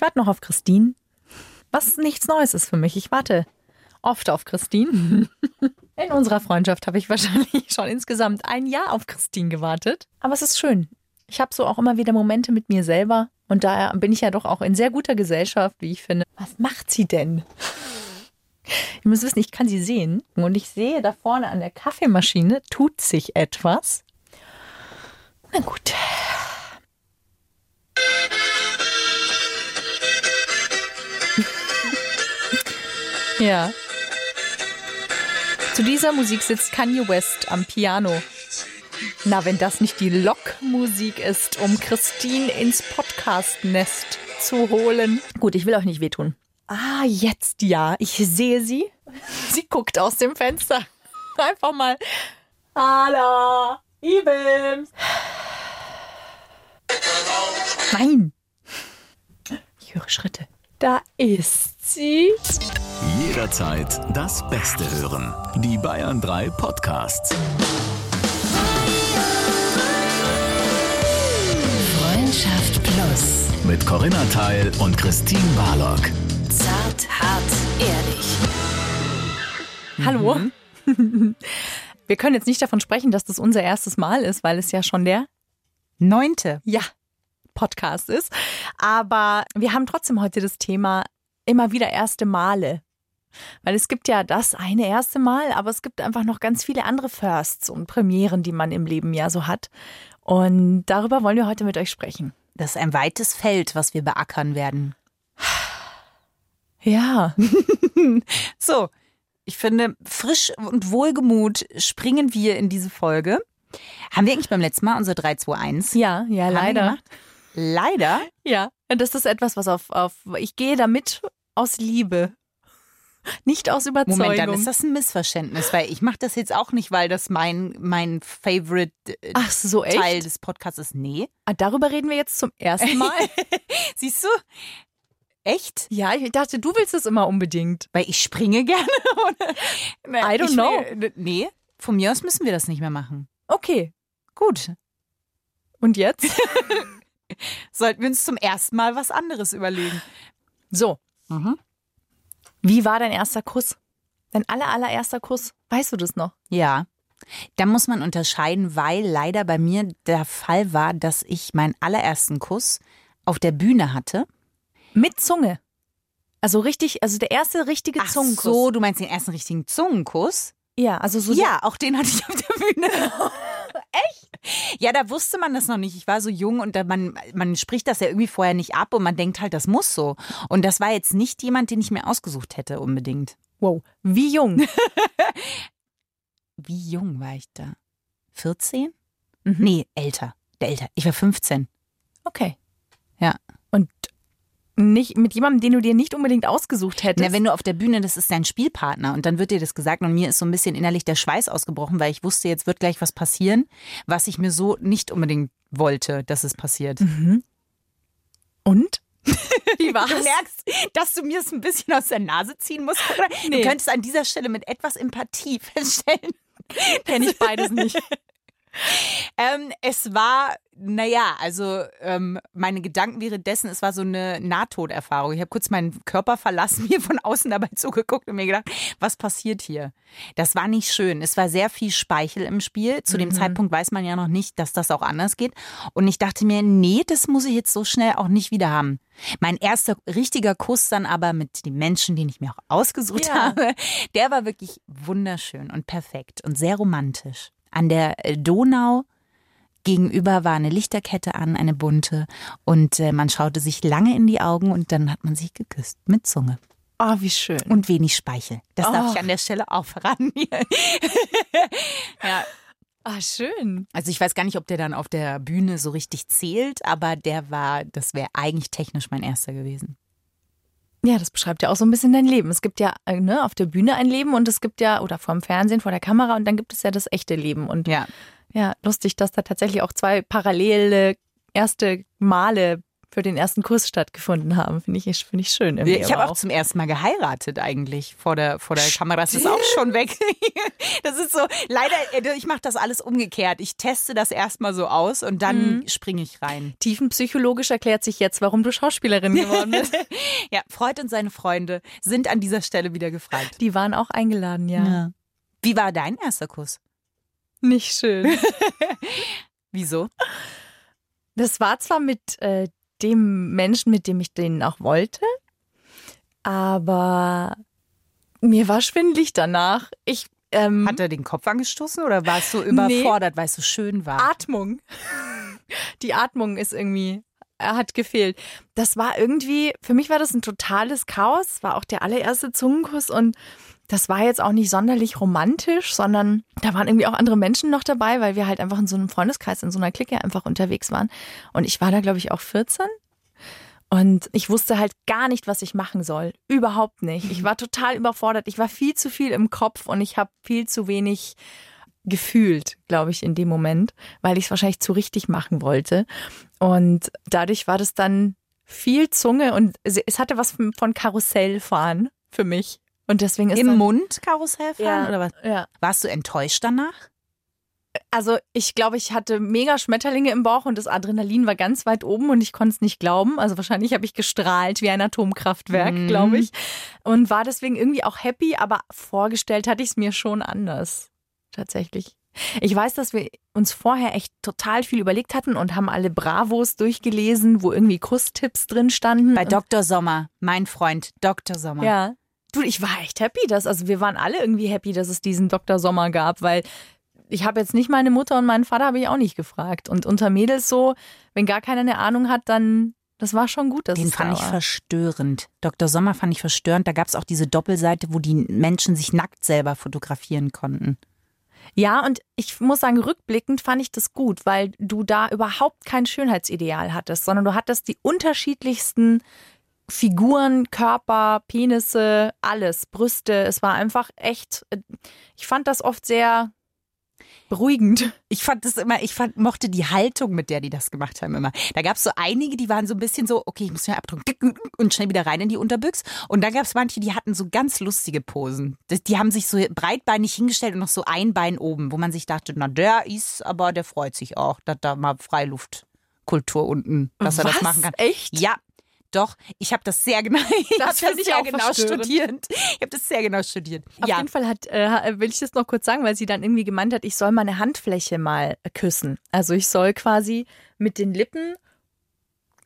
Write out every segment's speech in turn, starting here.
Ich warte noch auf Christine. Was nichts Neues ist für mich. Ich warte oft auf Christine. In unserer Freundschaft habe ich wahrscheinlich schon insgesamt ein Jahr auf Christine gewartet. Aber es ist schön. Ich habe so auch immer wieder Momente mit mir selber. Und daher bin ich ja doch auch in sehr guter Gesellschaft, wie ich finde. Was macht sie denn? Ihr müsst wissen, ich kann sie sehen. Und ich sehe da vorne an der Kaffeemaschine tut sich etwas. Na gut. Ja. Zu dieser Musik sitzt Kanye West am Piano. Na, wenn das nicht die Lockmusik ist, um Christine ins Podcast-Nest zu holen. Gut, ich will euch nicht wehtun. Ah, jetzt ja. Ich sehe sie. Sie guckt aus dem Fenster. Einfach mal. Hallo, Ibims. Nein. Ich höre Schritte. Da ist sie. Jederzeit das Beste hören. Die Bayern 3 Podcasts. Freundschaft Plus. Mit Corinna Teil und Christine Barlock. Zart, hart, ehrlich. Hallo. Wir können jetzt nicht davon sprechen, dass das unser erstes Mal ist, weil es ja schon der Neunte. ja, Podcast ist. Aber wir haben trotzdem heute das Thema immer wieder erste Male. Weil es gibt ja das eine erste Mal, aber es gibt einfach noch ganz viele andere Firsts und Premieren, die man im Leben ja so hat. Und darüber wollen wir heute mit euch sprechen. Das ist ein weites Feld, was wir beackern werden. Ja. So, ich finde, frisch und wohlgemut springen wir in diese Folge. Haben wir eigentlich beim letzten Mal unser 3-2-1? Ja, ja, Haben leider. Leider? Ja. Und das ist etwas, was auf, auf ich gehe damit aus Liebe. Nicht aus Überzeugung. Moment, dann ist das ein Missverständnis, weil ich mache das jetzt auch nicht, weil das mein, mein Favorite äh, Ach so, echt? Teil des Podcasts ist. Nee. Ah, darüber reden wir jetzt zum ersten Mal. Siehst du? Echt? ja, ich dachte, du willst es immer unbedingt. Weil ich springe gerne. I don't know. Will, nee, von mir aus müssen wir das nicht mehr machen. Okay. Gut. Und jetzt? Sollten wir uns zum ersten Mal was anderes überlegen. So. Mhm. Wie war dein erster Kuss? Dein aller, allererster Kuss? Weißt du das noch? Ja. Da muss man unterscheiden, weil leider bei mir der Fall war, dass ich meinen allerersten Kuss auf der Bühne hatte. Mit Zunge. Also richtig, also der erste richtige Ach Zungenkuss. so, du meinst den ersten richtigen Zungenkuss? Ja, also so. Ja, auch den hatte ich auf der Bühne. Echt? Ja, da wusste man das noch nicht. Ich war so jung und da man, man spricht das ja irgendwie vorher nicht ab und man denkt halt, das muss so. Und das war jetzt nicht jemand, den ich mir ausgesucht hätte unbedingt. Wow. Wie jung? Wie jung war ich da? 14? Mhm. Nee, älter. Älter. Ich war 15. Okay. Ja. Und nicht mit jemandem, den du dir nicht unbedingt ausgesucht hättest. Na, wenn du auf der Bühne, das ist dein Spielpartner und dann wird dir das gesagt und mir ist so ein bisschen innerlich der Schweiß ausgebrochen, weil ich wusste, jetzt wird gleich was passieren, was ich mir so nicht unbedingt wollte, dass es passiert. Und? Wie war's? Du merkst, dass du mir es ein bisschen aus der Nase ziehen musst. Oder? Nee. Du könntest an dieser Stelle mit etwas Empathie feststellen. Kenn ich beides nicht. Ähm, es war, naja, also ähm, meine Gedanken währenddessen, es war so eine Nahtoderfahrung. Ich habe kurz meinen Körper verlassen, mir von außen dabei zugeguckt und mir gedacht, was passiert hier? Das war nicht schön. Es war sehr viel Speichel im Spiel. Zu dem Zeitpunkt weiß man ja noch nicht, dass das auch anders geht. Und ich dachte mir, nee, das muss ich jetzt so schnell auch nicht wieder haben. Mein erster richtiger Kuss dann aber mit den Menschen, den ich mir auch ausgesucht Ja. habe, der war wirklich wunderschön und perfekt und sehr romantisch. An der äh, Donau gegenüber war eine Lichterkette an, eine bunte. Und äh, man schaute sich lange in die Augen und dann hat man sich geküsst mit Zunge Oh, wie schön. und wenig Speichel. Das darf Oh. ich an der Stelle auch verraten. ja, Ah, schön. also ich weiß gar nicht, ob der dann auf der Bühne so richtig zählt, aber der war, das wäre eigentlich technisch mein erster gewesen. Ja, das beschreibt ja auch so ein bisschen dein Leben. Es gibt ja äh, ne, auf der Bühne ein Leben und es gibt ja, oder vorm Fernsehen, vor der Kamera und dann gibt es ja das echte Leben. Und Ja. ja, lustig, dass da tatsächlich auch zwei parallele erste Male für den ersten Kuss stattgefunden haben. Finde ich, finde ich schön. Ich habe aber auch zum ersten Mal geheiratet eigentlich vor der, vor der Kamera. Das ist auch schon weg. Das ist so, leider, äh, ich mache das alles umgekehrt. Ich teste das erstmal so aus und dann springe ich rein. Tiefenpsychologisch erklärt sich jetzt, warum du Schauspielerin geworden bist. Ja, Freud und seine Freunde sind an dieser Stelle wieder gefragt. Die waren auch eingeladen, ja. Wie war dein erster Kuss? Nicht schön. Wieso? Das war zwar mit äh, dem Menschen, mit dem ich den auch wollte, aber mir war schwindlig danach. Ich ähm, Hat er den Kopf angestoßen oder warst du überfordert, weil es so schön war? Atmung. Die Atmung ist irgendwie, er hat gefehlt. Das war irgendwie, für mich war das ein totales Chaos. War auch der allererste Zungenkuss und das war jetzt auch nicht sonderlich romantisch, sondern da waren irgendwie auch andere Menschen noch dabei, weil wir halt einfach in so einem Freundeskreis, in so einer Clique einfach unterwegs waren. Und ich war da, glaube ich, auch 14. Und ich wusste halt gar nicht, was ich machen soll. Überhaupt nicht. Ich war total überfordert. Ich war viel zu viel im Kopf und ich habe viel zu wenig gefühlt, glaube ich, in dem Moment, weil ich es wahrscheinlich zu richtig machen wollte. Und dadurch war das dann viel Zunge und es hatte was von Karussellfahren für mich. Und deswegen ist Im Mund Karussell fahren ja, oder was? Ja. Warst du enttäuscht danach? Also ich glaube, ich hatte mega Schmetterlinge im Bauch und das Adrenalin war ganz weit oben und ich konnte es nicht glauben. Also wahrscheinlich habe ich gestrahlt wie ein Atomkraftwerk, Mhm. glaube ich. Und war deswegen irgendwie auch happy, aber vorgestellt hatte ich es mir schon anders. Tatsächlich. Ich weiß, dass wir uns vorher echt total viel überlegt hatten und haben alle Bravos durchgelesen, wo irgendwie Kusstipps drin standen. Bei Dr. Sommer, mein Freund, Dr. Sommer. ja. Du, ich war echt happy, dass, also wir waren alle irgendwie happy, dass es diesen Dr. Sommer gab, weil ich habe jetzt nicht meine Mutter und meinen Vater habe ich auch nicht gefragt. Und unter Mädels so, wenn gar keiner eine Ahnung hat, dann, das war schon gut, dass Den fand da ich verstörend. Dr. Sommer fand ich verstörend. Da gab es auch diese Doppelseite, wo die Menschen sich nackt selber fotografieren konnten. Ja, und ich muss sagen, rückblickend fand ich das gut, weil du da überhaupt kein Schönheitsideal hattest, sondern du hattest die unterschiedlichsten Figuren, Körper, Penisse, alles, Brüste. Es war einfach echt, äh, ich fand das oft sehr beruhigend. Ich fand das immer, ich fand, mochte die Haltung, mit der die das gemacht haben immer. Da gab es so einige, die waren so ein bisschen so, okay, ich muss mir abdrücken und schnell wieder rein in die Unterbüchs. Und dann gab es manche, die hatten so ganz lustige Posen. Die haben sich so breitbeinig hingestellt und noch so ein Bein oben, wo man sich dachte, na der ist, aber der freut sich auch, dass da mal Freiluftkultur unten, dass er das Was? machen kann. Echt? Ja. Doch, ich habe das sehr genau, ich Das das ich sehr auch genau verstörend. studiert. Ich habe das sehr genau studiert. Auf ja, jeden Fall hat, äh, will ich das noch kurz sagen, weil sie dann irgendwie gemeint hat, ich soll meine Handfläche mal äh, küssen. Also ich soll quasi mit den Lippen,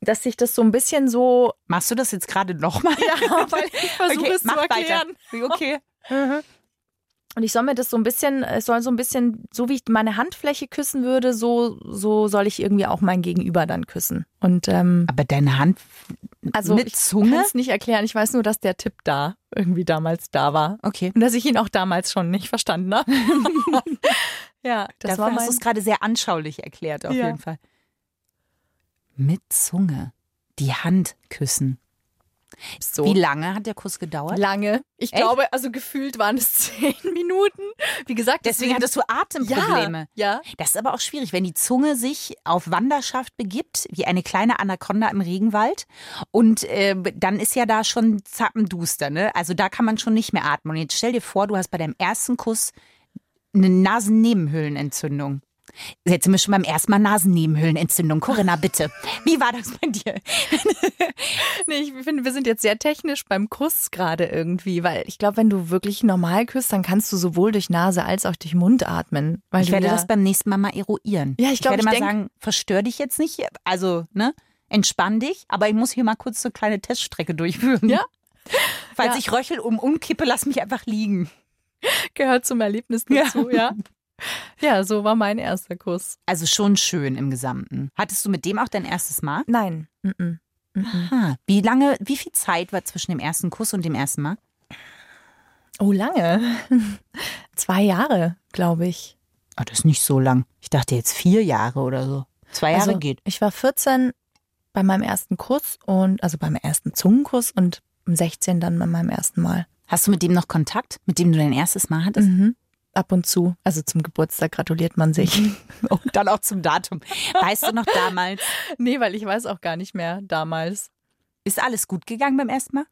dass sich das so ein bisschen so. machst du das jetzt gerade nochmal? Ja, weil ich versuche es zu erklären. Weiter. Okay. Und ich soll mir das so ein bisschen, es soll so ein bisschen, so wie ich meine Handfläche küssen würde, so, so soll ich irgendwie auch mein Gegenüber dann küssen. Und ähm, Aber deine Hand also mit ich Zunge? kann es nicht erklären. Ich weiß nur, dass der Tipp da irgendwie damals da war. Okay. Und dass ich ihn auch damals schon nicht verstanden habe. ja, das Dafür war hast mein du es gerade sehr anschaulich erklärt, auf Ja. jeden Fall. Mit Zunge. Die Hand küssen. So. Wie lange hat der Kuss gedauert? Lange. Ich Echt? glaube, also gefühlt waren es zehn Minuten. Wie gesagt, Deswegen hattest du Atemprobleme. Ja, ja. Das ist aber auch schwierig, wenn die Zunge sich auf Wanderschaft begibt, wie eine kleine Anaconda im Regenwald. Und äh, dann ist ja da schon zappenduster, ne? Also da kann man schon nicht mehr atmen. Und jetzt stell dir vor, du hast bei deinem ersten Kuss eine Nasennebenhöhlenentzündung. Jetzt sind wir schon beim ersten Mal Nasennebenhöhlenentzündung. Corinna, bitte. Wie war das bei dir? Nee, ich finde, wir sind jetzt sehr technisch beim Kuss gerade irgendwie, weil ich glaube, wenn du wirklich normal küsst, dann kannst du sowohl durch Nase als auch durch Mund atmen. Weil Ich werde das beim nächsten Mal mal eruieren. Ja, ich glaub, werde ich mal sagen, verstör dich jetzt nicht. Also, ne? Entspann dich. Aber ich muss hier mal kurz so eine kleine Teststrecke durchführen. Ja. Falls Ja. ich röchel um umkippe, lass mich einfach liegen. gehört zum Erlebnis dazu, ja. Ja, so war mein erster Kuss. Also schon schön im Gesamten. Hattest du mit dem auch dein erstes Mal? Nein. Mm -mm. Aha. Wie lange, wie viel Zeit war zwischen dem ersten Kuss und dem ersten Mal? Oh, lange. Zwei Jahre, glaube ich. Oh, das ist nicht so lang. Ich dachte jetzt vier Jahre oder so. Zwei Jahre also, geht. Ich war 14 bei meinem ersten Kuss und also beim ersten Zungenkuss und um 16 dann bei meinem ersten Mal. Hast du mit dem noch Kontakt, mit dem du dein erstes Mal hattest? Mhm. Ab und zu. Also zum Geburtstag gratuliert man sich. Und dann auch zum Datum. Weißt du noch damals, nee, weil ich weiß auch gar nicht mehr damals. ist alles gut gegangen beim ersten Mal?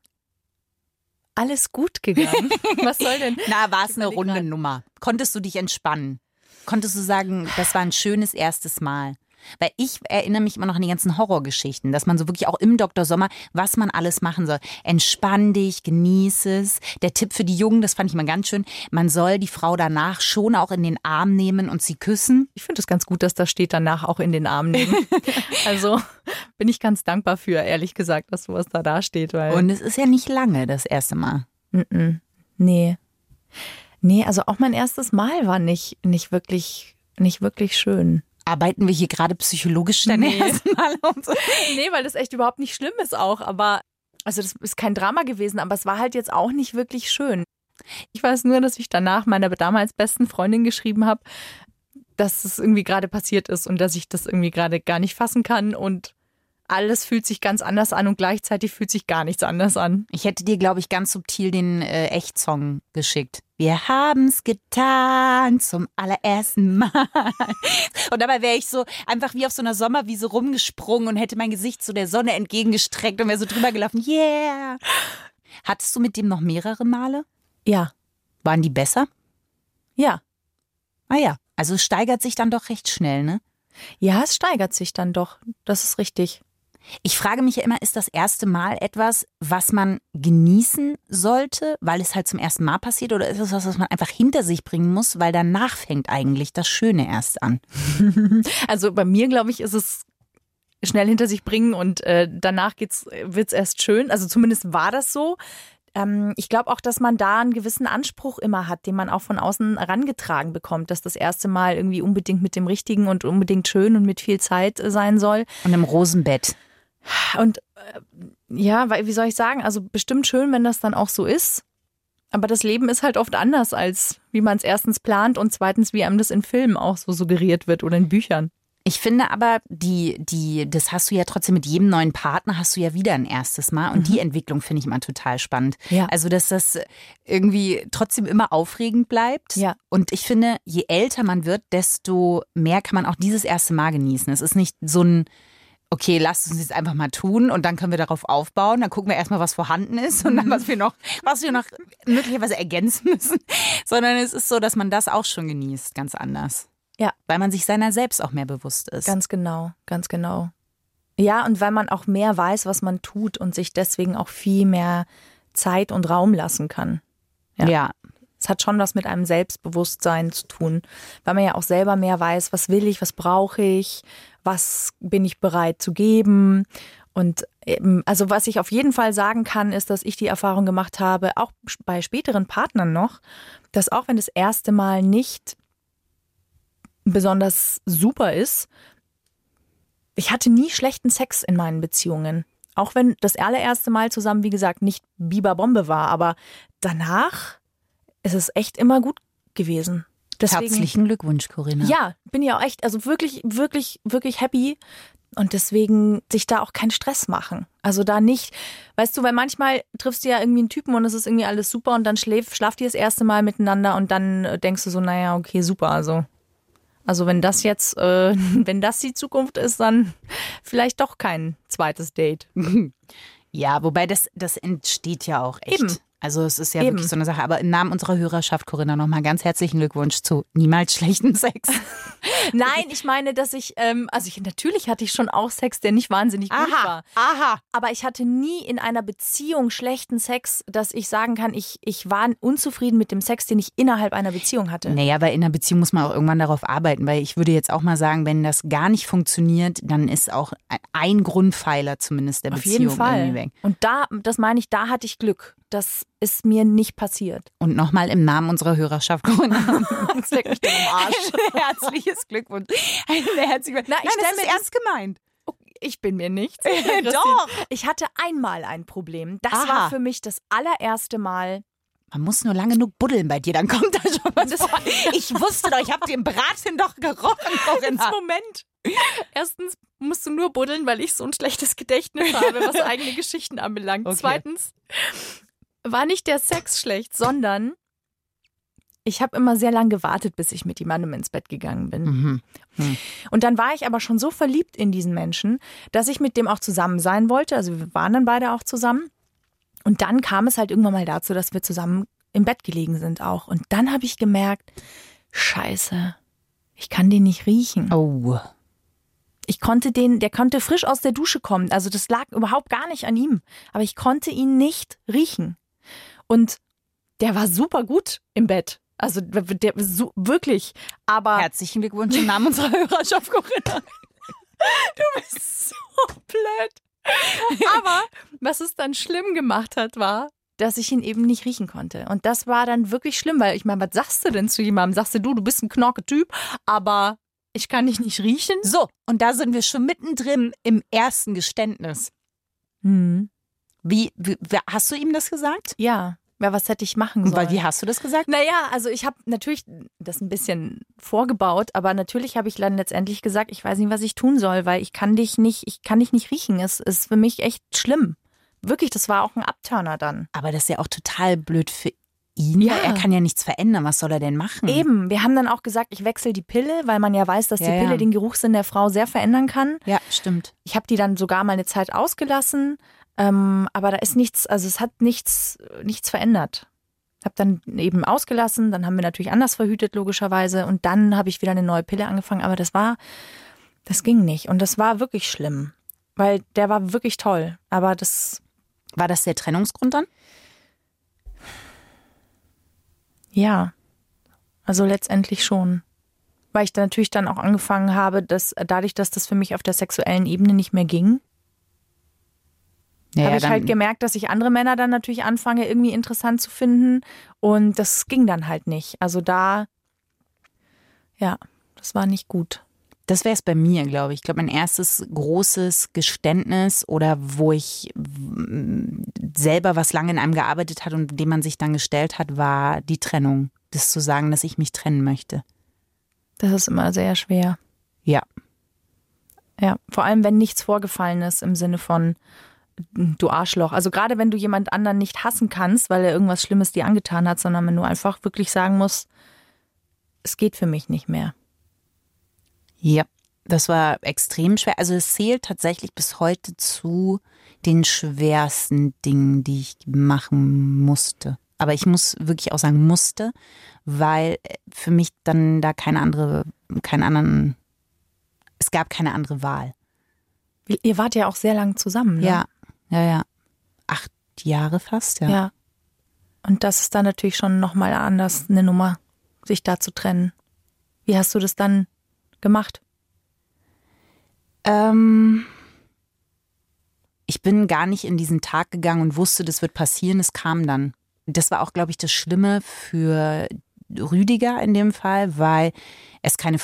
Alles gut gegangen. Was soll denn? Na, war es eine runde. Nummer? Konntest du dich entspannen? Konntest du sagen, das war ein schönes erstes Mal? Weil ich erinnere mich immer noch an die ganzen Horrorgeschichten, dass man so wirklich auch im Dr. Sommer, was man alles machen soll. Entspann dich, genieß es. Der Tipp für die Jungen, das fand ich mal ganz schön, man soll die Frau danach schon auch in den Arm nehmen und sie küssen. Ich finde es ganz gut, dass da steht danach auch in den Arm nehmen. also bin ich ganz dankbar für, ehrlich gesagt, dass sowas da da steht. Weil Und es ist ja nicht lange das erste Mal. Mm-mm. nee. Nee, also auch mein erstes Mal war nicht, nicht wirklich, nicht wirklich schön. Arbeiten wir hier gerade psychologisch deine Nee. ersten Mal und so? Nee, weil das echt überhaupt nicht schlimm ist auch, aber also das ist kein Drama gewesen, aber es war halt jetzt auch nicht wirklich schön. Ich weiß nur, dass ich danach meiner damals besten Freundin geschrieben habe, dass es irgendwie gerade passiert ist und dass ich das irgendwie gerade gar nicht fassen kann und alles fühlt sich ganz anders an und gleichzeitig fühlt sich gar nichts anders an. Ich hätte dir, glaube ich, ganz subtil den äh, Echtsong geschickt. Wir haben's getan zum allerersten Mal. Und dabei wäre ich so einfach wie auf so einer Sommerwiese rumgesprungen und hätte mein Gesicht zu der Sonne entgegengestreckt und wäre so drüber gelaufen. Yeah! Hattest du mit dem noch mehrere Male? Ja, Waren die besser? ja. Ah ja. Also es steigert sich dann doch recht schnell, ne? Ja, es steigert sich dann doch. Das ist richtig. Ich frage mich ja immer, ist das erste Mal etwas, was man genießen sollte, weil es halt zum ersten Mal passiert, oder ist es was, was man einfach hinter sich bringen muss, weil danach fängt eigentlich das Schöne erst an? Also bei mir, glaube ich, ist es schnell hinter sich bringen und äh, danach geht's, wird's erst schön. Also zumindest war das so. Ähm, ich glaube auch, dass man da einen gewissen Anspruch immer hat, den man auch von außen herangetragen bekommt, dass das erste Mal irgendwie unbedingt mit dem Richtigen und unbedingt schön und mit viel Zeit äh, sein soll. Und im Rosenbett. Und äh, ja, weil, wie soll ich sagen, also bestimmt schön, wenn das dann auch so ist. Aber das Leben ist halt oft anders, als wie man es erstens plant und zweitens, wie einem das in Filmen auch so suggeriert wird oder in Büchern. Ich finde aber, die, die, das hast du ja trotzdem mit jedem neuen Partner, hast du ja wieder ein erstes Mal. Und die Entwicklung finde ich immer total spannend. Ja. Also, dass das irgendwie trotzdem immer aufregend bleibt. Ja. Und ich finde, je älter man wird, desto mehr kann man auch dieses erste Mal genießen. Es ist nicht so ein, okay, lasst uns jetzt einfach mal tun und dann können wir darauf aufbauen. Dann gucken wir erstmal, was vorhanden ist und dann, was wir noch, was wir noch möglicherweise ergänzen müssen. Sondern es ist so, dass man das auch schon genießt, ganz anders. Ja. Weil man sich seiner selbst auch mehr bewusst ist. Ganz genau, ganz genau. Ja, und weil man auch mehr weiß, was man tut und sich deswegen auch viel mehr Zeit und Raum lassen kann. Ja. ja. Es hat schon was mit einem Selbstbewusstsein zu tun, weil man ja auch selber mehr weiß, was will ich, was brauche ich, was bin ich bereit zu geben. Und eben, also was ich auf jeden Fall sagen kann, ist, dass ich die Erfahrung gemacht habe, auch bei späteren Partnern noch, dass auch wenn das erste Mal nicht besonders super ist, ich hatte nie schlechten Sex in meinen Beziehungen. Auch wenn das allererste Mal zusammen, wie gesagt, nicht Biberbombe war, aber danach ist es echt immer gut gewesen. Deswegen, Herzlichen Glückwunsch, Corinna. Ja, bin ja auch echt, also wirklich, wirklich, wirklich happy. Und deswegen sich da auch keinen Stress machen. Also da nicht, weißt du, weil manchmal triffst du ja irgendwie einen Typen und es ist irgendwie alles super und dann schläft, schlaft ihr das erste Mal miteinander und dann äh, denkst du so, naja, okay, super, also. Also wenn das jetzt, äh, wenn das die Zukunft ist, dann vielleicht doch kein zweites Date. Ja, wobei das, das entsteht ja auch echt. Eben. Also es ist ja Eben. wirklich so eine Sache. Aber im Namen unserer Hörerschaft, Corinna, nochmal ganz herzlichen Glückwunsch zu niemals schlechten Sex. Nein, ich meine, dass ich, ähm, also ich, natürlich hatte ich schon auch Sex, der nicht wahnsinnig gut war. aha. Aber ich hatte nie in einer Beziehung schlechten Sex, dass ich sagen kann, ich, ich war unzufrieden mit dem Sex, den ich innerhalb einer Beziehung hatte. Naja, weil in einer Beziehung muss man auch irgendwann darauf arbeiten, weil ich würde jetzt auch mal sagen, wenn das gar nicht funktioniert, dann ist auch ein Grundpfeiler zumindest der Auf Beziehung jeden Fall. weg. Und da, das meine ich, da hatte ich Glück. Das ist mir nicht passiert. Und nochmal im Namen unserer Hörerschaft, Corinna. Das leckt mich dann am Arsch. Ein herzliches Glückwunsch. Ein herzliches Na, ich Nein, das ist ernst gemeint. Ich bin mir nichts. Doch. Ich hatte einmal ein Problem. Das Aha. war für mich das allererste Mal. Man muss nur lange genug buddeln bei dir, dann kommt da schon was vor. Ich wusste doch, ich habe den Braten doch gerochen, Corinna. Moment. Erstens musst du nur buddeln, weil ich so ein schlechtes Gedächtnis habe, was eigene Geschichten anbelangt. Okay. Zweitens war nicht der Sex schlecht, sondern Ich habe immer sehr lang gewartet, bis ich mit jemandem ins Bett gegangen bin. Mhm. Und dann war ich aber schon so verliebt in diesen Menschen, dass ich mit dem auch zusammen sein wollte. Also wir waren dann beide auch zusammen. Und dann kam es halt irgendwann mal dazu, dass wir zusammen im Bett gelegen sind auch. Und dann habe ich gemerkt, scheiße, ich kann den nicht riechen. Oh. Ich konnte den, der konnte frisch aus der Dusche kommen. Also das lag überhaupt gar nicht an ihm. Aber ich konnte ihn nicht riechen. Und der war super gut im Bett. Also der so, wirklich. Aber Herzlichen Glückwunsch im Namen unserer Hörerschaft, Corinna. du bist so blöd. Aber was es dann schlimm gemacht hat, war, dass ich ihn eben nicht riechen konnte. Und das war dann wirklich schlimm, weil ich meine, was sagst du denn zu jemandem? Sagst du, du, du bist ein Knorke-Typ, aber ich kann dich nicht riechen? So, und da sind wir schon mittendrin im ersten Geständnis. Hm. Wie, wie hast du ihm das gesagt? Ja. Ja, was hätte ich machen sollen? Weil, wie hast du das gesagt? Naja, also ich habe natürlich das ein bisschen vorgebaut, aber natürlich habe ich dann letztendlich gesagt, ich weiß nicht, was ich tun soll, weil ich kann dich nicht, ich kann dich nicht riechen. Es ist für mich echt schlimm. Wirklich, das war auch ein Abturner dann. Aber das ist ja auch total blöd für ihn. Ja. Er kann ja nichts verändern. Was soll er denn machen? Eben, wir haben dann auch gesagt, ich wechsle die Pille, weil man ja weiß, dass die Ja, Pille ja. den Geruchssinn der Frau sehr verändern kann. Ja, stimmt. Ich habe die dann sogar mal eine Zeit ausgelassen, ähm, aber da ist nichts, also es hat nichts, nichts verändert. Habe dann eben ausgelassen, dann haben wir natürlich anders verhütet logischerweise und dann habe ich wieder eine neue Pille angefangen, aber das war, das ging nicht und das war wirklich schlimm, weil der war wirklich toll, aber das, War das der Trennungsgrund dann? ja, also letztendlich schon. Weil ich dann natürlich dann auch angefangen habe, dass dadurch, dass das für mich auf der sexuellen Ebene nicht mehr ging, Ja, habe ich halt gemerkt, dass ich andere Männer dann natürlich anfange, irgendwie interessant zu finden. Und das ging dann halt nicht. Also da, ja, das war nicht gut. Das wäre es bei mir, glaube ich. Ich glaube, mein erstes großes Geständnis oder wo ich mm, selber was lange in einem gearbeitet hat und dem man sich dann gestellt hat, war die Trennung. Das zu sagen, dass ich mich trennen möchte. Das ist immer sehr schwer. Ja. Ja, vor allem, wenn nichts vorgefallen ist im Sinne von du Arschloch. Also gerade wenn du jemand anderen nicht hassen kannst, weil er irgendwas Schlimmes dir angetan hat, sondern wenn du einfach wirklich sagen musst, es geht für mich nicht mehr. Ja, das war extrem schwer. Also es zählt tatsächlich bis heute zu den schwersten Dingen, die ich machen musste. Aber ich muss wirklich auch sagen musste, weil für mich dann da keine andere, keinen anderen, es gab keine andere Wahl. Ihr wart ja auch sehr lang zusammen. Ne? Ja, ja, ja. Acht Jahre fast, ja. Ja. Und das ist dann natürlich schon nochmal anders, eine Nummer, sich da zu trennen. Wie hast du das dann gemacht? Ähm, ich bin gar nicht in diesen Tag gegangen und wusste, das wird passieren. Es kam dann. Das war auch, glaube ich, das Schlimme für Rüdiger in dem Fall, weil es keine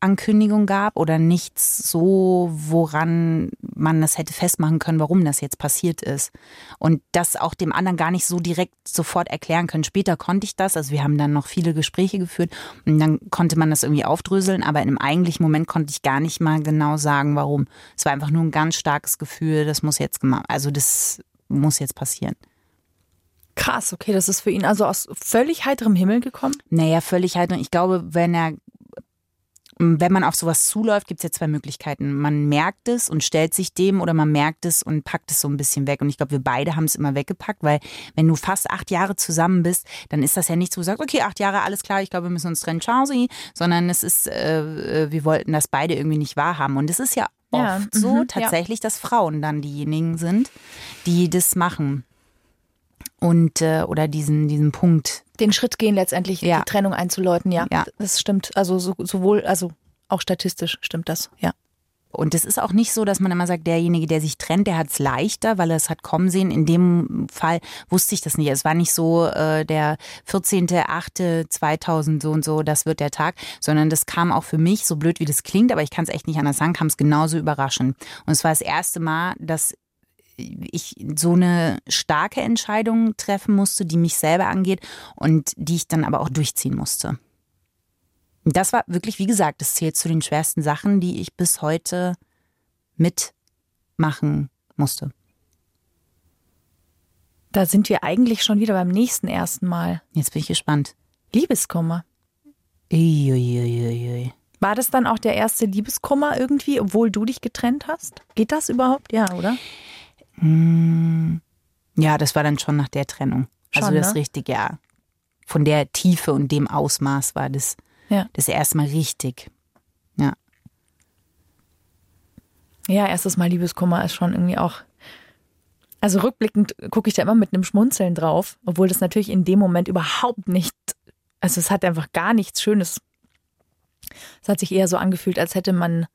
Vorankündigung gab oder nichts so, woran man das hätte festmachen können, warum das jetzt passiert ist. Und das auch dem anderen gar nicht so direkt sofort erklären können. Später konnte ich das, also wir haben dann noch viele Gespräche geführt und dann konnte man das irgendwie aufdröseln, aber in einem eigentlichen Moment konnte ich gar nicht mal genau sagen, warum. Es war einfach nur ein ganz starkes Gefühl, das muss jetzt gemacht, also das muss jetzt passieren. Krass, okay, das ist für ihn also aus völlig heiterem Himmel gekommen. Naja, völlig. Und ich glaube, wenn er, wenn man auf sowas zuläuft, gibt es ja zwei Möglichkeiten. Man merkt es und stellt sich dem oder man merkt es und packt es so ein bisschen weg. Und ich glaube, wir beide haben es immer weggepackt, weil wenn du fast acht Jahre zusammen bist, dann ist das ja nicht so, gesagt, okay, acht Jahre, alles klar, ich glaube, wir müssen uns trennen, ciao, sie, sondern es ist, äh, äh, wir wollten das beide irgendwie nicht wahrhaben. Und es ist ja oft Ja, so mhm, ja. tatsächlich, dass Frauen dann diejenigen sind, die das machen. Und, äh, oder diesen, diesen Punkt Den Schritt gehen letztendlich, Ja. die Trennung einzuläuten, ja. Ja. Das stimmt. Also so, sowohl, also auch statistisch stimmt das, ja. Und es ist auch nicht so, dass man immer sagt, derjenige, der sich trennt, der hat es leichter, weil er es hat kommen sehen. In dem Fall wusste ich das nicht. Es war nicht so äh, der 14.8.2000 so und so, das wird der Tag, sondern das kam auch für mich, so blöd wie das klingt, aber ich kann es echt nicht anders sagen, kam es genauso überraschend. Und es war das erste Mal, dass ich so eine starke Entscheidung treffen musste, die mich selber angeht und die ich dann aber auch durchziehen musste. Das war wirklich, wie gesagt, das zählt zu den schwersten Sachen, die ich bis heute mitmachen musste. Da sind wir eigentlich schon wieder beim nächsten ersten Mal. Jetzt bin ich gespannt. Liebeskummer. Uiuiuiui. War das dann auch der erste Liebeskummer irgendwie, obwohl du dich getrennt hast? Geht das überhaupt? Ja, oder? Ja, das war dann schon nach der Trennung. also Schon, das ne? richtig, ja. Von der Tiefe und dem Ausmaß war das Ja. das erste Mal richtig. Ja. Ja, erstes Mal Liebeskummer ist schon irgendwie auch. Also rückblickend gucke ich da immer mit einem Schmunzeln drauf, obwohl das natürlich in dem Moment überhaupt nicht, also es hat einfach gar nichts Schönes. Es hat sich eher so angefühlt, als hätte man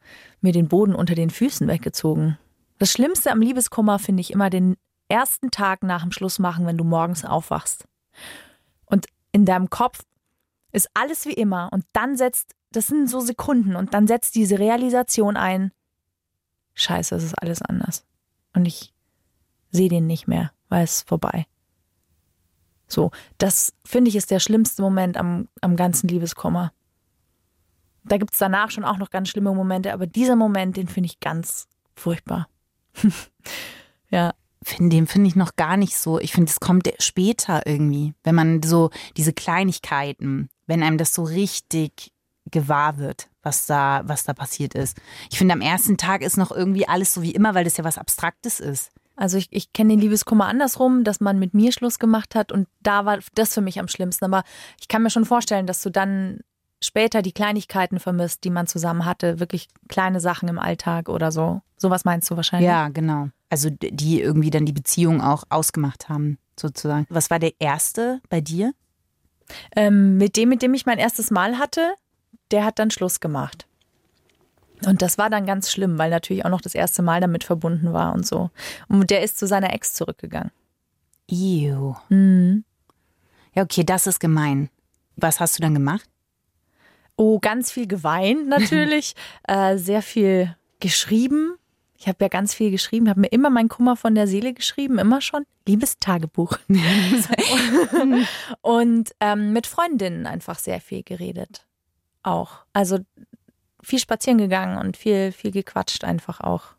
mir den Boden unter den Füßen weggezogen. Das Schlimmste am Liebeskummer finde ich immer den ersten Tag nach dem Schluss machen, wenn du morgens aufwachst. Und in deinem Kopf ist alles wie immer und dann setzt, das sind so Sekunden und dann setzt diese Realisation ein, scheiße, es ist alles anders. Und ich sehe den nicht mehr, weil es ist vorbei. So, das finde ich ist der schlimmste Moment am, am ganzen Liebeskummer. Da gibt es danach schon auch noch ganz schlimme Momente, aber dieser Moment, den finde ich ganz furchtbar. ja, Find, den finde ich noch gar nicht so. Ich finde, es kommt später irgendwie, wenn man so diese Kleinigkeiten, wenn einem das so richtig gewahr wird, was da, was da passiert ist. Ich finde, am ersten Tag ist noch irgendwie alles so wie immer, weil das ja was Abstraktes ist. Also ich, ich kenne den Liebeskummer andersrum, dass man mit mir Schluss gemacht hat und da war das für mich am schlimmsten. Aber ich kann mir schon vorstellen, dass du dann später die Kleinigkeiten vermisst, die man zusammen hatte. Wirklich kleine Sachen im Alltag oder so. Sowas meinst du wahrscheinlich? Ja, genau. Also die irgendwie dann die Beziehung auch ausgemacht haben, sozusagen. Was war der erste bei dir? Ähm, mit dem, mit dem ich mein erstes Mal hatte, der hat dann Schluss gemacht. Und das war dann ganz schlimm, weil natürlich auch noch das erste Mal damit verbunden war und so. Und der ist zu seiner Ex zurückgegangen. Ew. Mhm. Ja, okay, das ist gemein. Was hast du dann gemacht? Oh, ganz viel geweint natürlich, äh, sehr viel geschrieben. Ich habe ja ganz viel geschrieben, habe mir immer meinen Kummer von der Seele geschrieben, immer schon. Liebes Tagebuch. und ähm, mit Freundinnen einfach sehr viel geredet. Auch. Also viel spazieren gegangen und viel, viel gequatscht einfach auch.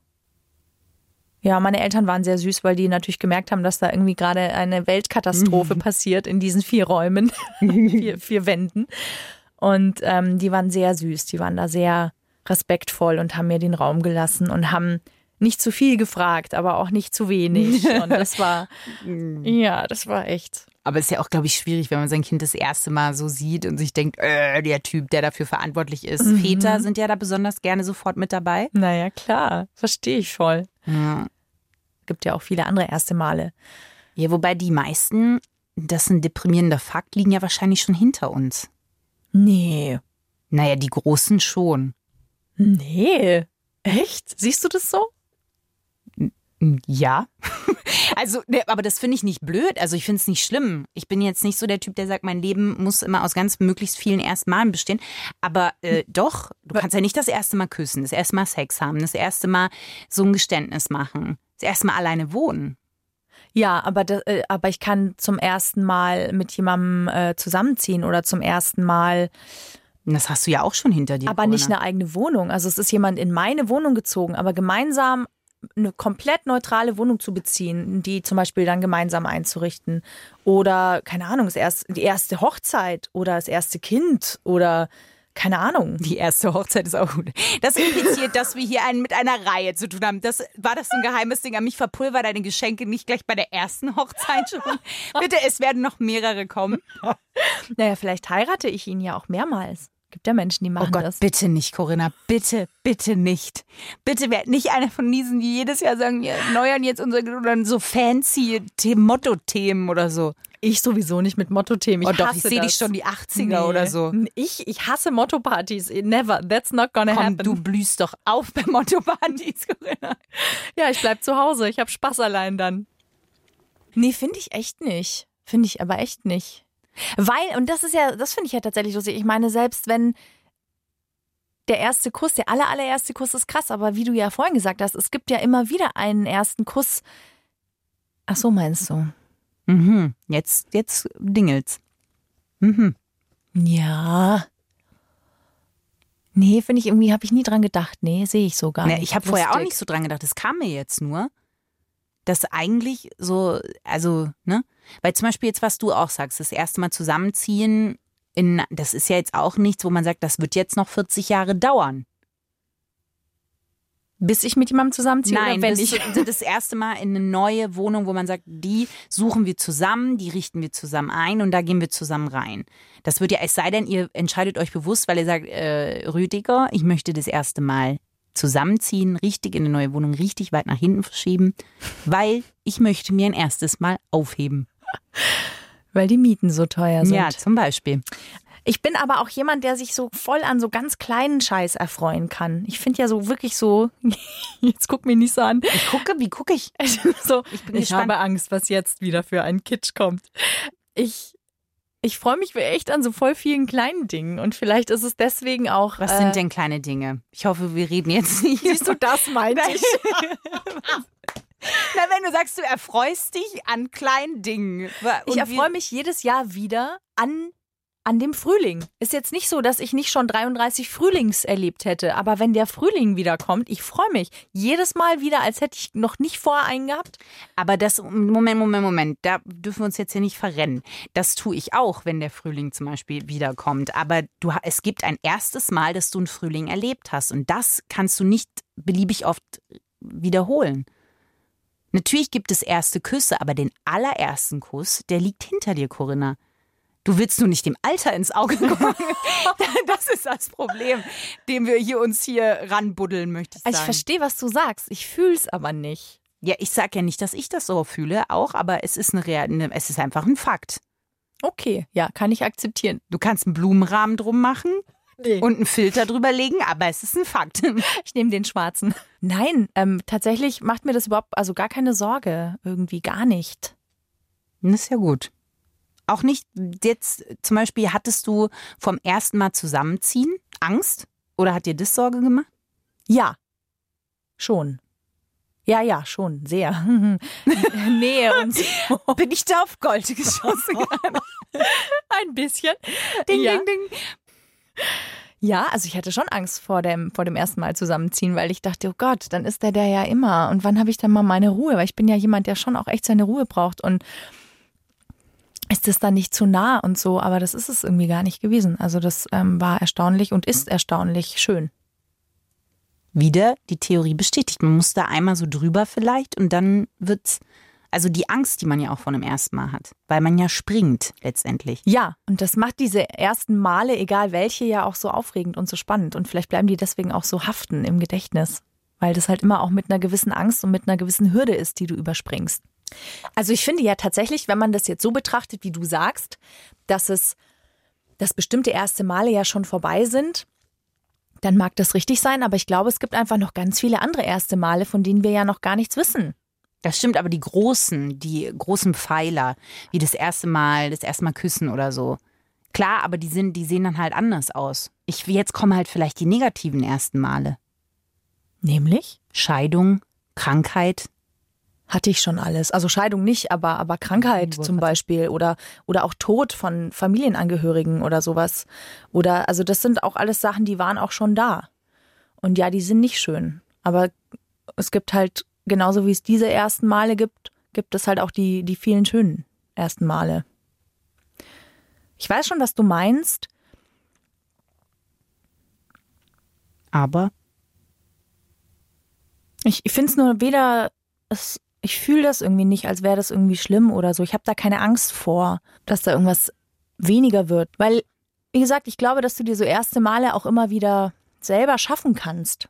Ja, meine Eltern waren sehr süß, weil die natürlich gemerkt haben, dass da irgendwie gerade eine Weltkatastrophe passiert in diesen vier Räumen, vier, vier Wänden. Und ähm, die waren sehr süß, die waren da sehr respektvoll und haben mir den Raum gelassen und haben nicht zu viel gefragt, aber auch nicht zu wenig. Und das war, ja, das war echt. Aber es ist ja auch, glaube ich, schwierig, wenn man sein Kind das erste Mal so sieht und sich denkt, äh, der Typ, der dafür verantwortlich ist. Väter sind ja da besonders gerne sofort mit dabei. Naja, klar, verstehe ich voll. Ja. Gibt ja auch viele andere erste Male. ja, wobei die meisten, das ist ein deprimierender Fakt, liegen ja wahrscheinlich schon hinter uns. Nee. Naja, die Großen schon. Nee. Echt? Siehst du das so? Ja. Also, ne, aber das finde ich nicht blöd. Also, ich finde es nicht schlimm. Ich bin jetzt nicht so der Typ, der sagt, mein Leben muss immer aus ganz möglichst vielen ersten Malen bestehen. Aber äh, doch, du kannst ja nicht das erste Mal küssen, das erste Mal Sex haben, das erste Mal so ein Geständnis machen, das erste Mal alleine wohnen. Ja, aber, das, äh, aber ich kann zum ersten Mal mit jemandem äh, zusammenziehen oder zum ersten Mal, das hast du ja auch schon hinter dir. aber nicht Corinna. eine eigene Wohnung. Also es ist jemand in meine Wohnung gezogen, aber gemeinsam eine komplett neutrale Wohnung zu beziehen, die zum Beispiel dann gemeinsam einzurichten. Oder, keine Ahnung, das erste, die erste Hochzeit oder das erste Kind oder keine Ahnung. Die erste Hochzeit ist auch gut. Das impliziert, dass wir hier einen mit einer Reihe zu tun haben. Das, war das so ein geheimes Ding an mich? Verpulver deine Geschenke nicht gleich bei der ersten Hochzeit schon. Bitte, es werden noch mehrere kommen. Naja, vielleicht heirate ich ihn ja auch mehrmals. Gibt ja Menschen, die Oh machen Gott, das. bitte nicht, Corinna. Bitte, bitte nicht. Bitte werd nicht einer von diesen, die jedes Jahr sagen, wir erneuern jetzt unsere so fancy The- Motto-Themen oder so. Ich sowieso nicht mit Motto-Themen. Oh Ich doch, hasse ich sehe dich schon die 80er oder so. Ich, ich hasse Motto-Partys. Never. That's not gonna Komm, happen. du blühst doch auf bei Motto-Partys, Corinna. Ja, ich bleib zu Hause. Ich hab Spaß allein dann. Nee, finde ich echt nicht. Finde ich aber echt nicht. Weil, und das ist ja, das finde ich ja tatsächlich lustig. Ich meine, selbst wenn der erste Kuss, der aller, allererste Kuss ist krass, aber wie du ja vorhin gesagt hast, es gibt ja immer wieder einen ersten Kuss. Ach so, meinst du? Mhm, jetzt, jetzt dingelt's. Mhm. Ja. Nee, finde ich irgendwie, habe ich nie dran gedacht. Nee, sehe ich so gar Ne, nicht. ich habe vorher auch nicht so dran gedacht. Das kam mir jetzt nur, dass eigentlich so, also, ne? Weil zum Beispiel jetzt, was du auch sagst, das erste Mal zusammenziehen in, das ist ja jetzt auch nichts, wo man sagt, das wird jetzt noch 40 Jahre dauern. Bis ich mit jemandem zusammenziehe Nein, wenn das ich. ist das erste Mal in eine neue Wohnung, wo man sagt, die suchen wir zusammen, die richten wir zusammen ein und da gehen wir zusammen rein. Das wird ja, es sei denn, ihr entscheidet euch bewusst, weil ihr sagt, äh, Rüdiger, ich möchte das erste Mal zusammenziehen, richtig in eine neue Wohnung, richtig weit nach hinten verschieben, weil ich möchte mir ein erstes Mal aufheben. Weil die Mieten so teuer sind. Ja, zum Beispiel. Ich bin aber auch jemand, der sich so voll an so ganz kleinen Scheiß erfreuen kann. Ich finde ja so wirklich so, jetzt guck mich nicht so an. Ich gucke, wie gucke ich? so, ich, bin gespannt. habe Angst, was jetzt wieder für ein Kitsch kommt. Ich, ich freue mich echt an so voll vielen kleinen Dingen und vielleicht ist es deswegen auch. Was äh, sind denn kleine Dinge? Ich hoffe, wir reden jetzt nicht. Siehst du, das meinte ich. Na, wenn du sagst, du erfreust dich an kleinen Dingen. Ich erfreue mich jedes Jahr wieder an, an dem Frühling. Ist jetzt nicht so, dass ich nicht schon 33 Frühlings erlebt hätte, aber wenn der Frühling wieder kommt, ich freue mich jedes Mal wieder, als hätte ich noch nicht vorher einen gehabt. Aber das, Moment, Moment, Moment, da dürfen wir uns jetzt hier nicht verrennen. Das tue ich auch, wenn der Frühling zum Beispiel wiederkommt. Aber du, es gibt ein erstes Mal, dass du einen Frühling erlebt hast. Und das kannst du nicht beliebig oft wiederholen. Natürlich gibt es erste Küsse, aber den allerersten Kuss, der liegt hinter dir, Corinna. Du willst nur nicht dem Alter ins Auge gucken. das ist das Problem, dem wir hier uns hier ranbuddeln, möchte ich sagen. Also ich verstehe, was du sagst. Ich fühle es aber nicht. Ja, ich sag ja nicht, dass ich das so fühle, auch, aber es ist eine, Real, eine es ist einfach ein Fakt. Okay, ja, kann ich akzeptieren. Du kannst einen Blumenrahmen drum machen Nee. und einen Filter drüber legen, aber es ist ein Fakt. Ich nehme den schwarzen. Nein, ähm, tatsächlich macht mir das überhaupt, also gar keine Sorge. Irgendwie gar nicht. Das ist ja gut. Auch nicht jetzt, zum Beispiel, hattest du vom ersten Mal zusammenziehen Angst? Oder hat dir das Sorge gemacht? Ja, schon. Ja, ja, schon, sehr. Nähe und so. Bin ich da auf Gold geschossen? Ein bisschen. ding, ja. ding, ding. Ja, also ich hatte schon Angst vor dem, vor dem ersten Mal zusammenziehen, weil ich dachte, oh Gott, dann ist der der ja immer. Und wann habe ich dann mal meine Ruhe? Weil ich bin ja jemand, der schon auch echt seine Ruhe braucht. Und ist es dann nicht zu nah und so? Aber das ist es irgendwie gar nicht gewesen. Also das ähm, war erstaunlich und ist erstaunlich schön. Wieder die Theorie bestätigt. Man muss da einmal so drüber vielleicht und dann wird's, also die Angst, die man ja auch von dem ersten Mal hat, weil man ja springt letztendlich. Ja, und das macht diese ersten Male, egal welche, ja auch so aufregend und so spannend. Und vielleicht bleiben die deswegen auch so haften im Gedächtnis, weil das halt immer auch mit einer gewissen Angst und mit einer gewissen Hürde ist, die du überspringst. Also ich finde ja tatsächlich, wenn man das jetzt so betrachtet, wie du sagst, dass es, dass bestimmte erste Male ja schon vorbei sind, dann mag das richtig sein, aber ich glaube, es gibt einfach noch ganz viele andere erste Male, von denen wir ja noch gar nichts wissen. Das stimmt, aber die großen, die großen Pfeiler, wie das erste Mal, das erste Mal küssen oder so. Klar, aber die sind, die sehen dann halt anders aus. Ich, jetzt kommen halt vielleicht die negativen ersten Male. Nämlich? Scheidung, Krankheit. Hatte ich schon alles. Also Scheidung nicht, aber, aber Krankheit zum Beispiel oder, oder auch Tod von Familienangehörigen oder sowas. Oder, also das sind auch alles Sachen, die waren auch schon da. Und ja, die sind nicht schön. Aber es gibt halt, genauso wie es diese ersten Male gibt, gibt es halt auch die, die vielen schönen ersten Male. Ich weiß schon, was du meinst. Aber Ich, ich finde es nur weder, es, ich fühle das irgendwie nicht, als wäre das irgendwie schlimm oder so. Ich habe da keine Angst vor, dass da irgendwas weniger wird. Weil, wie gesagt, ich glaube, dass du dir so erste Male auch immer wieder selber schaffen kannst.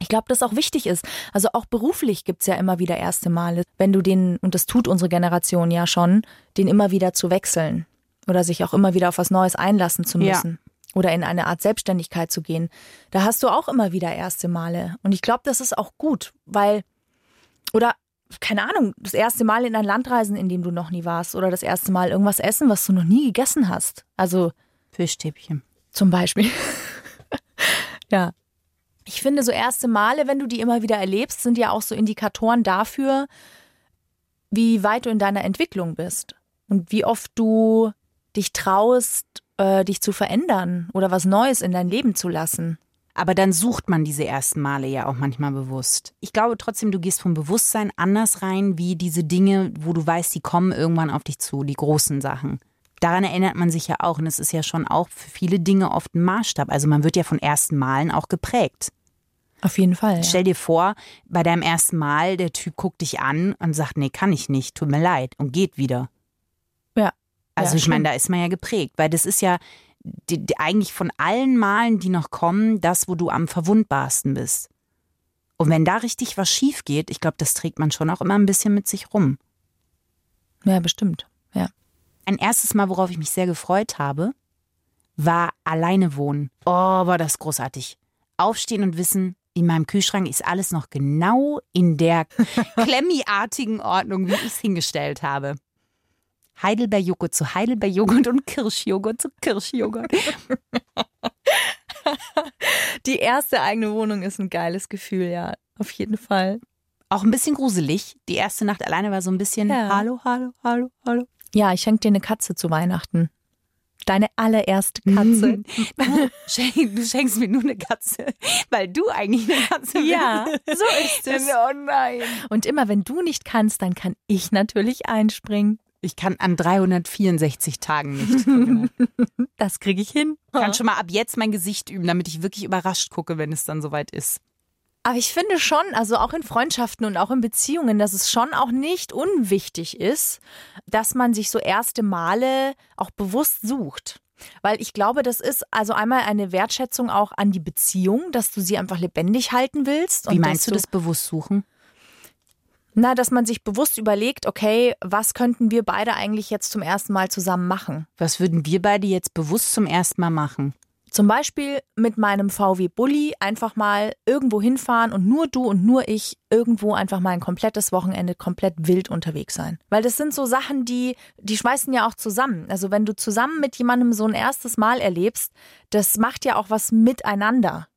Ich glaube, dass auch wichtig ist. Also auch beruflich gibt's ja immer wieder erste Male, wenn du den, und das tut unsere Generation ja schon, den immer wieder zu wechseln oder sich auch immer wieder auf was Neues einlassen zu Ja. müssen. Oder in eine Art Selbstständigkeit zu gehen. Da hast du auch immer wieder erste Male. Und ich glaube, das ist auch gut, weil, oder keine Ahnung, das erste Mal in ein Land reisen, in dem du noch nie warst, oder das erste Mal irgendwas essen, was du noch nie gegessen hast. Also Fischstäbchen. zum Beispiel. ja. Ich finde, so erste Male, wenn du die immer wieder erlebst, sind ja auch so Indikatoren dafür, wie weit du in deiner Entwicklung bist und wie oft du dich traust, äh, dich zu verändern oder was Neues in dein Leben zu lassen. Aber dann sucht man diese ersten Male ja auch manchmal bewusst. Ich glaube trotzdem, du gehst vom Bewusstsein anders rein, wie diese Dinge, wo du weißt, die kommen irgendwann auf dich zu, die großen Sachen. daran erinnert man sich ja auch. Und es ist ja schon auch für viele Dinge oft ein Maßstab. Also man wird ja von ersten Malen auch geprägt. Auf jeden Fall. Ja. Stell dir vor, bei deinem ersten Mal, der Typ guckt dich an und sagt, nee, kann ich nicht, tut mir leid und geht wieder. Ja. Also Ja, ich meine, da ist man ja geprägt, weil das ist ja die, die, eigentlich von allen Malen, die noch kommen, das, wo du am verwundbarsten bist. Und wenn da richtig was schief geht, ich glaube, das trägt man schon auch immer ein bisschen mit sich rum. Ja, bestimmt. Ja. Ein erstes Mal, worauf ich mich sehr gefreut habe, war alleine wohnen. Oh, war das großartig. Aufstehen und wissen, in meinem Kühlschrank ist alles noch genau in der klemmiartigen Ordnung, wie ich es hingestellt habe. Heidelbeerjoghurt zu Heidelbeerjoghurt und Kirschjoghurt zu Kirschjoghurt. Die erste eigene Wohnung ist ein geiles Gefühl, ja. Auf jeden Fall. Auch ein bisschen gruselig. Die erste Nacht alleine war so ein bisschen Ja. Hallo, hallo, hallo, hallo. Ja, ich schenke dir eine Katze zu Weihnachten. Deine allererste Katze. Du, schenk, du schenkst mir nur eine Katze, weil du eigentlich eine Katze bist. Ja, so ist es. Oh nein. Und immer wenn du nicht kannst, dann kann ich natürlich einspringen. Ich kann an 364 Tagen nicht. Das kriege ich hin. Ich kann schon mal ab jetzt mein Gesicht üben, damit ich wirklich überrascht gucke, wenn es dann soweit ist. Aber ich finde schon, also auch in Freundschaften und auch in Beziehungen, dass es schon auch nicht unwichtig ist, dass man sich so erste Male auch bewusst sucht. Weil ich glaube, das ist also einmal eine Wertschätzung auch an die Beziehung, dass du sie einfach lebendig halten willst. Wie meinst du das bewusst suchen? Na, dass man sich bewusst überlegt, okay, was könnten wir beide eigentlich jetzt zum ersten Mal zusammen machen? Was würden wir beide jetzt bewusst zum ersten Mal machen? Zum Beispiel mit meinem VW Bulli einfach mal irgendwo hinfahren und nur du und nur ich irgendwo einfach mal ein komplettes Wochenende komplett wild unterwegs sein. Weil das sind so Sachen, die, die schmeißen ja auch zusammen. Also wenn du zusammen mit jemandem so ein erstes Mal erlebst, das macht ja auch was miteinander.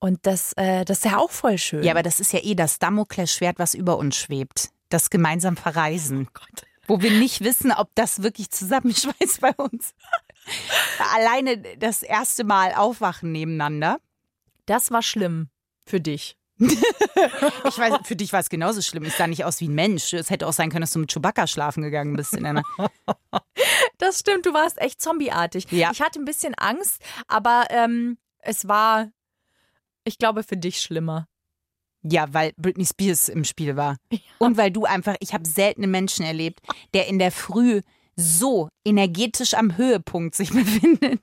Und das, äh, das ist ja auch voll schön. Ja, aber das ist ja eh das Damoklesschwert, was über uns schwebt. Das gemeinsam Verreisen. Wo wir nicht wissen, ob das wirklich zusammenschweißt bei uns. Alleine das erste Mal aufwachen nebeneinander. das war schlimm für dich. Ich weiß, für dich war es genauso schlimm. Ich sah nicht aus wie ein Mensch. Es hätte auch sein können, dass du mit Chewbacca schlafen gegangen bist in einer. Das stimmt, du warst echt zombieartig. Ja. Ich hatte ein bisschen Angst, aber ähm, es war, ich glaube, für dich schlimmer. Ja, weil Britney Spears im Spiel war. Und weil du einfach, ich habe selten einen Menschen erlebt, der in der Früh so energetisch am Höhepunkt sich befindet,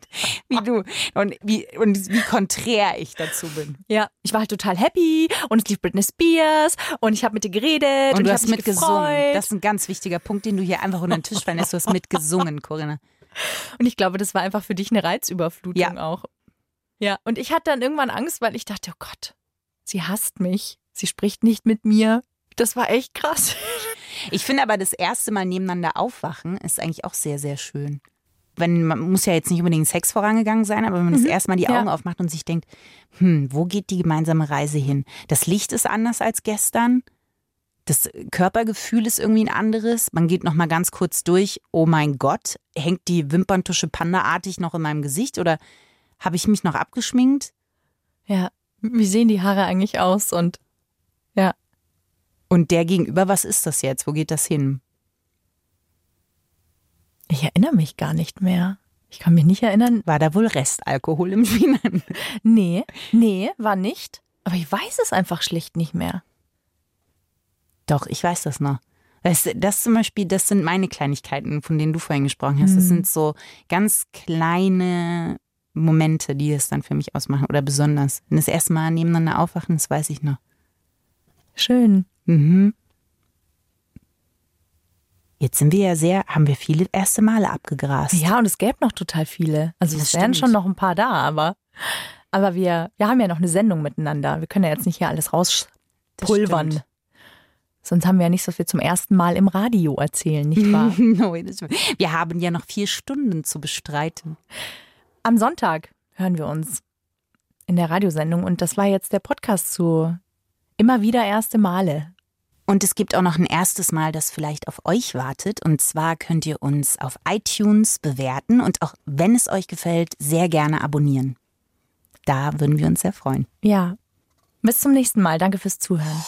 wie du. Und wie, und wie konträr ich dazu bin. Ja, ich war halt total happy und es lief Britney Spears und ich habe mit dir geredet und, Und du ich hast mitgesungen. Das ist ein ganz wichtiger Punkt, den du hier einfach unter den Tisch fallen lässt. Du hast mitgesungen, Corinna. und ich glaube, das war einfach für dich eine Reizüberflutung Ja. auch. Ja, und ich hatte dann irgendwann Angst, weil ich dachte, oh Gott, sie hasst mich. Sie spricht nicht mit mir. Das war echt krass. Ich finde aber das erste Mal nebeneinander aufwachen ist eigentlich auch sehr, sehr schön. Wenn, man muss ja jetzt nicht unbedingt Sex vorangegangen sein, aber wenn man das erste Mal die Ja. Augen aufmacht und sich denkt, hm, wo geht die gemeinsame Reise hin? Das Licht ist anders als gestern. Das Körpergefühl ist irgendwie ein anderes. Man geht noch mal ganz kurz durch. Oh mein Gott, hängt die Wimperntusche pandaartig noch in meinem Gesicht oder habe ich mich noch abgeschminkt? Ja, wie sehen die Haare eigentlich aus? Und ja, Und der Gegenüber, was ist das jetzt? Wo geht das hin? ich erinnere mich gar nicht mehr. Ich kann mich nicht erinnern. War da wohl Restalkohol im Spiel? Nee, nee, war nicht. Aber ich weiß es einfach schlicht nicht mehr. Doch, ich weiß das noch. Das, das zum Beispiel, das sind meine Kleinigkeiten, von denen du vorhin gesprochen hast. Das sind so ganz kleine Momente, die das dann für mich ausmachen oder besonders. Wenn das erste Mal nebeneinander aufwachen, das weiß ich noch. Schön. Mhm. Jetzt sind wir ja sehr, haben wir viele erste Male abgegrast. Ja, und es gäbe noch total viele. Also Das es wären schon noch ein paar da, aber, aber wir, wir haben ja noch eine Sendung miteinander. Wir können ja jetzt nicht hier alles rauspulvern. Sonst haben wir ja nichts, was wir zum ersten Mal im Radio erzählen, nicht wahr? No, wir haben ja noch vier Stunden zu bestreiten. Am Sonntag hören wir uns in der Radiosendung und das war jetzt der Podcast zu immer wieder erste Male. Und es gibt auch noch ein erstes Mal, das vielleicht auf euch wartet. Und zwar könnt ihr uns auf iTunes bewerten und auch, wenn es euch gefällt, sehr gerne abonnieren. Da würden wir uns sehr freuen. Ja. Bis zum nächsten Mal. Danke fürs Zuhören.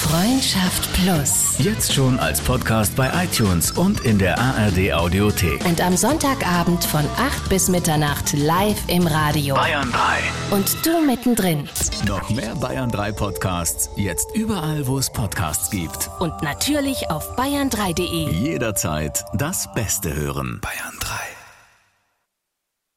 Freundschaft Plus. Jetzt schon als Podcast bei iTunes und in der ARD Audiothek. Und am Sonntagabend von 8 bis Mitternacht live im Radio. Bayern 3. Und du mittendrin. Noch mehr Bayern 3 Podcasts. Jetzt überall, wo es Podcasts gibt. Und natürlich auf bayern3.de. Jederzeit das Beste hören. Bayern 3.